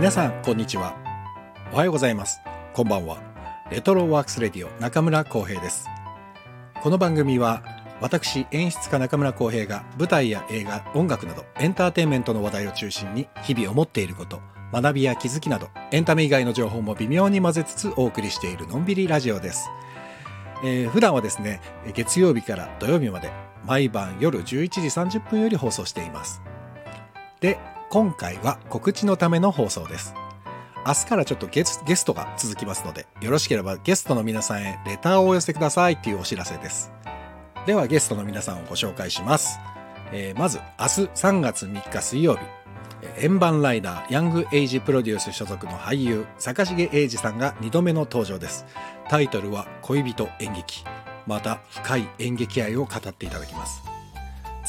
皆さんこんにちは。おはようございます。こんばんは。レトロワークスレディオ中村光平です。この番組は私演出家中村光平が舞台や映画音楽などエンターテインメントの話題を中心に日々思っていること学びや気づきなどエンタメ以外の情報も微妙に混ぜつつお送りしているのんびりラジオです、えー、普段はですね月曜日から土曜日まで毎晩夜11時30分より放送しています。で今回は告知のための放送です。明日からちょっとゲスゲストが続きますのでよろしければゲストの皆さんへレターをお寄せくださいっていうお知らせです。ではゲストの皆さんをご紹介します、えー、まず明日3月3日水曜日。円盤ライダーヤングエイジプロデュース所属の俳優坂重英二さんが2度目の登場です。タイトルは恋人演劇。また深い演劇愛を語っていただきます。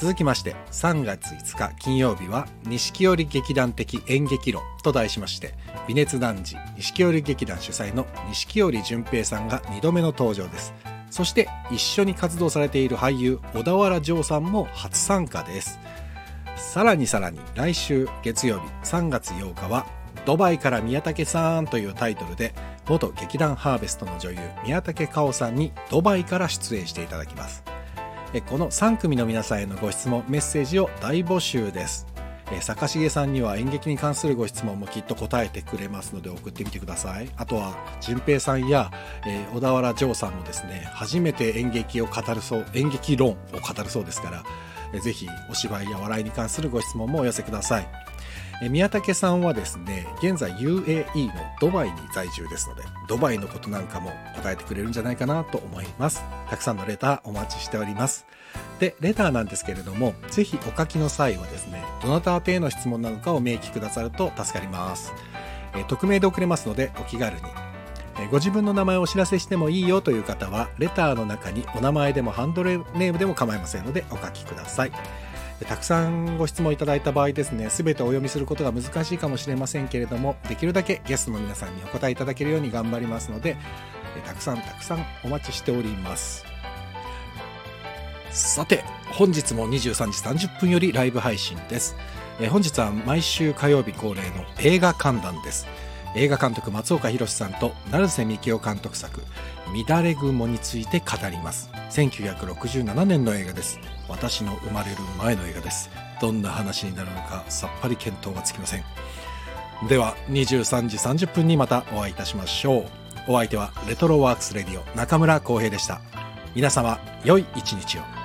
続きまして3月5日金曜日は錦織劇団的演劇論と題しまして微熱男児錦織劇団主催の錦織淳平さんが2度目の登場です。そして一緒に活動されている俳優小田原城さんも初参加です。さらにさらに来週月曜日3月8日はドバイから宮武さんというタイトルで元劇団ハーベストの女優宮武かおさんにドバイから出演していただきます。この3組の皆さんへのご質問メッセージを大募集です。坂重さんには演劇に関するご質問もきっと答えてくれますので送ってみてください。あとは淳平さんや、え、小田原城さんもですね初めて演劇を語るそう演劇論を語るそうですから、ぜひお芝居や笑いに関するご質問もお寄せください。宮武さんはですね現在 UAE のドバイに在住ですのでドバイのことなんかも答えてくれるんじゃないかなと思います。たくさんのレターお待ちしております。でレターなんですけれどもぜひお書きの際はですねどなた宛てへの質問なのかを明記くださると助かります。匿名で送れますのでお気軽にご自分の名前をお知らせしてもいいよという方はレターの中にお名前でもハンドルネームでも構いませんのでお書きください。たくさんご質問いただいた場合ですね全てお読みすることが難しいかもしれませんけれどもできるだけゲストの皆さんにお答えいただけるように頑張りますのでたくさんたくさんお待ちしております。さて本日も23時30分よりライブ配信です。本日は毎週火曜日恒例の映画観覧です。映画監督松岡弘さんと成瀬幹雄監督作「乱れ雲」について語ります。1967年の映画です。私の生まれる前の映画です。どんな話になるのかさっぱり見当がつきません。では23時30分にまたお会いいたしましょう。お相手はレトロワークスレディオ中村浩平でした。皆様良い一日を。